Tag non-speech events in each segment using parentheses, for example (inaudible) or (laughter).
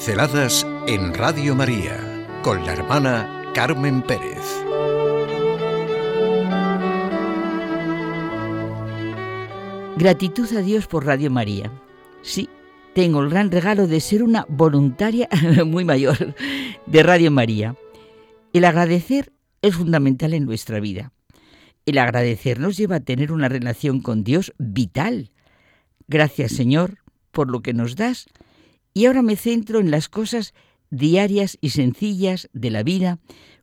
Pinceladas en Radio María con la hermana Carmen Pérez. Gratitud a Dios por Radio María. Sí, tengo el gran regalo de ser una voluntaria (laughs) muy mayor de Radio María. El agradecer es fundamental en nuestra vida. El agradecer nos lleva a tener una relación con Dios vital. Gracias Señor por lo que nos das y ahora me centro en las cosas diarias y sencillas de la vida,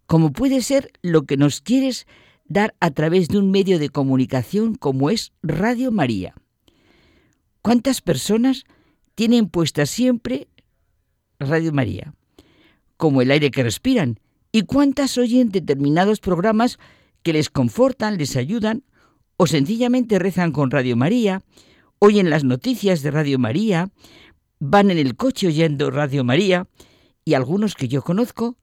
como puede ser lo que nos quieres dar a través de un medio de comunicación como es Radio María. ¿Cuántas personas tienen puesta siempre Radio María? Como el aire que respiran. ¿Y cuántas oyen determinados programas que les confortan, les ayudan o sencillamente rezan con Radio María, oyen las noticias de Radio María, van en el coche oyendo Radio María y algunos que yo conozco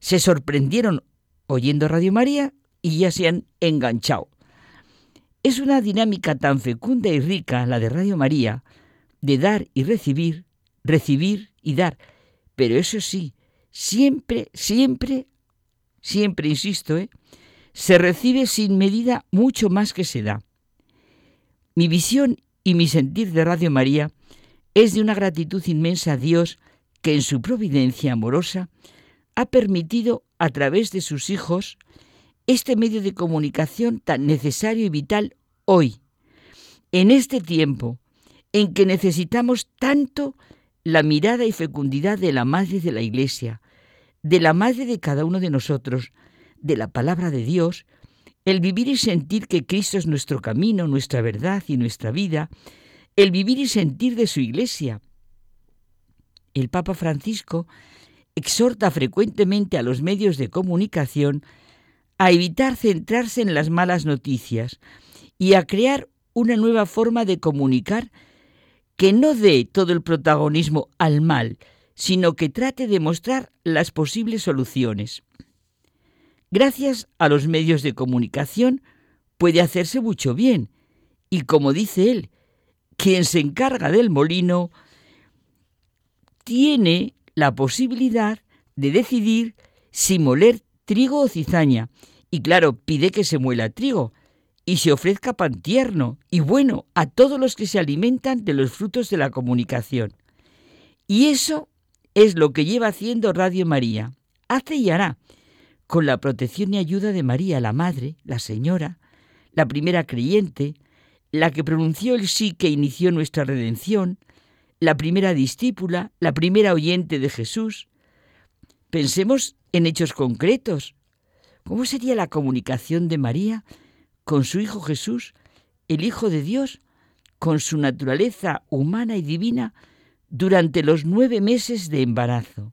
se sorprendieron oyendo Radio María y ya se han enganchado. Es una dinámica tan fecunda y rica la de Radio María, de dar y recibir, recibir y dar. Pero eso sí, siempre, siempre, siempre insisto, ¿eh? se recibe sin medida mucho más que se da. Mi visión y mi sentir de Radio María es de una gratitud inmensa a Dios que en su providencia amorosa ha permitido a través de sus hijos este medio de comunicación tan necesario y vital hoy, en este tiempo en que necesitamos tanto la mirada y fecundidad de la Madre de la Iglesia, de la Madre de cada uno de nosotros, de la palabra de Dios, el vivir y sentir que Cristo es nuestro camino, nuestra verdad y nuestra vida, el vivir y sentir de su Iglesia. El Papa Francisco exhorta frecuentemente a los medios de comunicación a evitar centrarse en las malas noticias y a crear una nueva forma de comunicar que no dé todo el protagonismo al mal, sino que trate de mostrar las posibles soluciones. Gracias a los medios de comunicación puede hacerse mucho bien, y como dice él, quien se encarga del molino tiene la posibilidad de decidir si moler trigo o cizaña. Y claro, pide que se muela trigo y se ofrezca pan tierno y bueno a todos los que se alimentan de los frutos de la comunicación. Y eso es lo que lleva haciendo Radio María. Hace y hará, con la protección y ayuda de María, la Madre, la Señora, la primera creyente, la que pronunció el sí que inició nuestra redención, la primera discípula, la primera oyente de Jesús. Pensemos en hechos concretos. ¿Cómo sería la comunicación de María con su Hijo Jesús, el Hijo de Dios, con su naturaleza humana y divina durante los nueve meses de embarazo?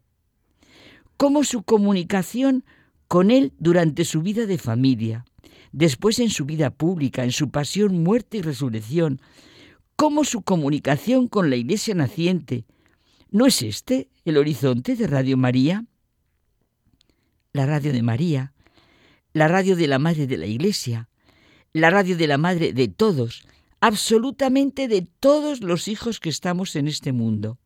¿Cómo su comunicación con Él durante su vida de familia? Después en su vida pública, en su pasión, muerte y resurrección, cómo su comunicación con la Iglesia naciente. ¿No es este el horizonte de Radio María? La radio de María, la radio de la Madre de la Iglesia, la radio de la Madre de todos, absolutamente de todos los hijos que estamos en este mundo.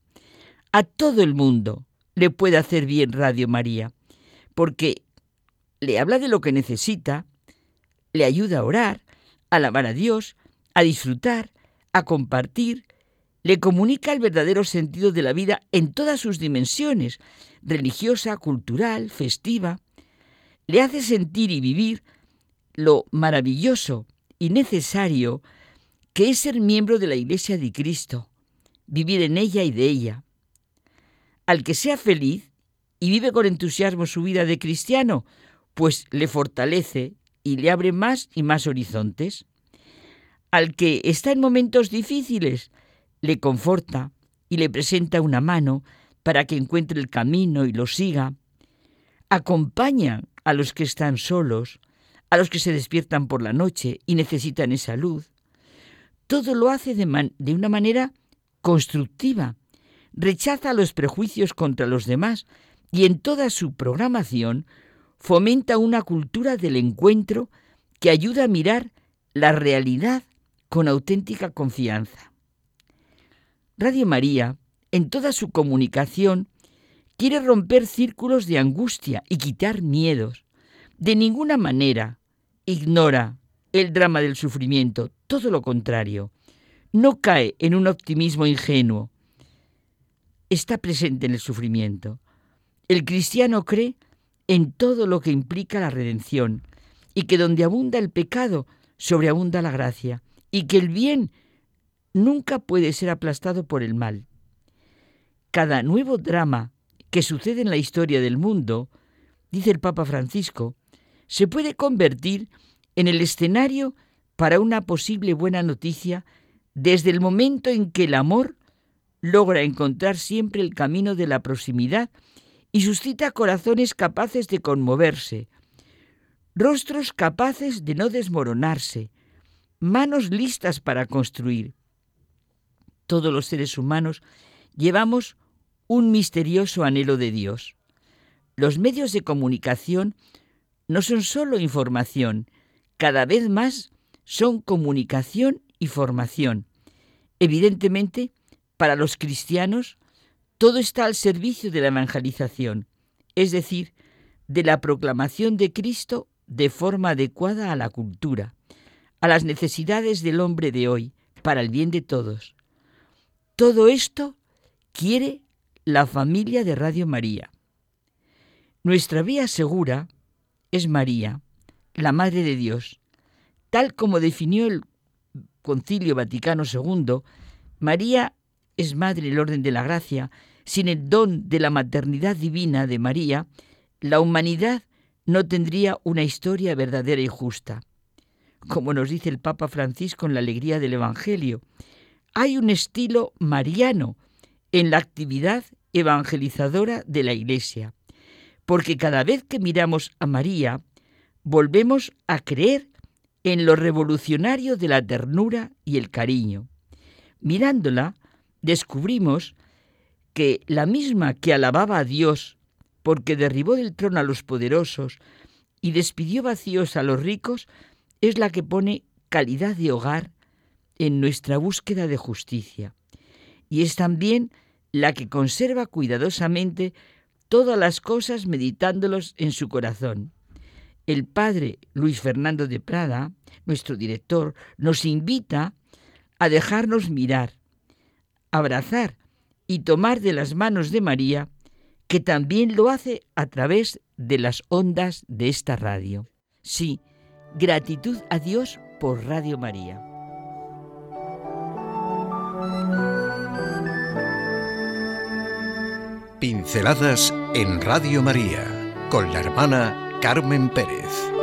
A todo el mundo le puede hacer bien Radio María, porque le habla de lo que necesita, le ayuda a orar, a alabar a Dios, a disfrutar, a compartir, le comunica el verdadero sentido de la vida en todas sus dimensiones, religiosa, cultural, festiva, le hace sentir y vivir lo maravilloso y necesario que es ser miembro de la Iglesia de Cristo, vivir en ella y de ella. Al que sea feliz y vive con entusiasmo su vida de cristiano, pues le fortalece y le abre más y más horizontes. Al que está en momentos difíciles, le conforta y le presenta una mano para que encuentre el camino y lo siga. Acompaña a los que están solos, a los que se despiertan por la noche y necesitan esa luz. Todo lo hace de, de una manera constructiva. Rechaza los prejuicios contra los demás y en toda su programación fomenta una cultura del encuentro que ayuda a mirar la realidad con auténtica confianza. Radio María, en toda su comunicación, quiere romper círculos de angustia y quitar miedos. De ninguna manera ignora el drama del sufrimiento, todo lo contrario. No cae en un optimismo ingenuo. Está presente en el sufrimiento. El cristiano cree en todo lo que implica la redención y que donde abunda el pecado, sobreabunda la gracia y que el bien nunca puede ser aplastado por el mal. Cada nuevo drama que sucede en la historia del mundo, dice el Papa Francisco, se puede convertir en el escenario para una posible buena noticia desde el momento en que el amor logra encontrar siempre el camino de la proximidad y suscita corazones capaces de conmoverse, rostros capaces de no desmoronarse, manos listas para construir. Todos los seres humanos llevamos un misterioso anhelo de Dios. Los medios de comunicación no son solo información, cada vez más son comunicación y formación. Evidentemente, para los cristianos, todo está al servicio de la evangelización, es decir, de la proclamación de Cristo de forma adecuada a la cultura, a las necesidades del hombre de hoy, para el bien de todos. Todo esto quiere la familia de Radio María. Nuestra vía segura es María, la Madre de Dios. Tal como definió el Concilio Vaticano II, María es Madre el orden de la gracia. Sin el don de la maternidad divina de María, la humanidad no tendría una historia verdadera y justa. Como nos dice el Papa Francisco en la alegría del Evangelio, hay un estilo mariano en la actividad evangelizadora de la Iglesia, porque cada vez que miramos a María, volvemos a creer en lo revolucionario de la ternura y el cariño. Mirándola, descubrimos que la misma que alababa a Dios porque derribó del trono a los poderosos y despidió vacíos a los ricos, es la que pone calidad de hogar en nuestra búsqueda de justicia. Y es también la que conserva cuidadosamente todas las cosas meditándolos en su corazón. El padre Luis Fernando de Prada, nuestro director, nos invita a dejarnos mirar, abrazar y tomar de las manos de María, que también lo hace a través de las ondas de esta radio. Sí, gratitud a Dios por Radio María. Pinceladas en Radio María con la hermana Carmen Pérez.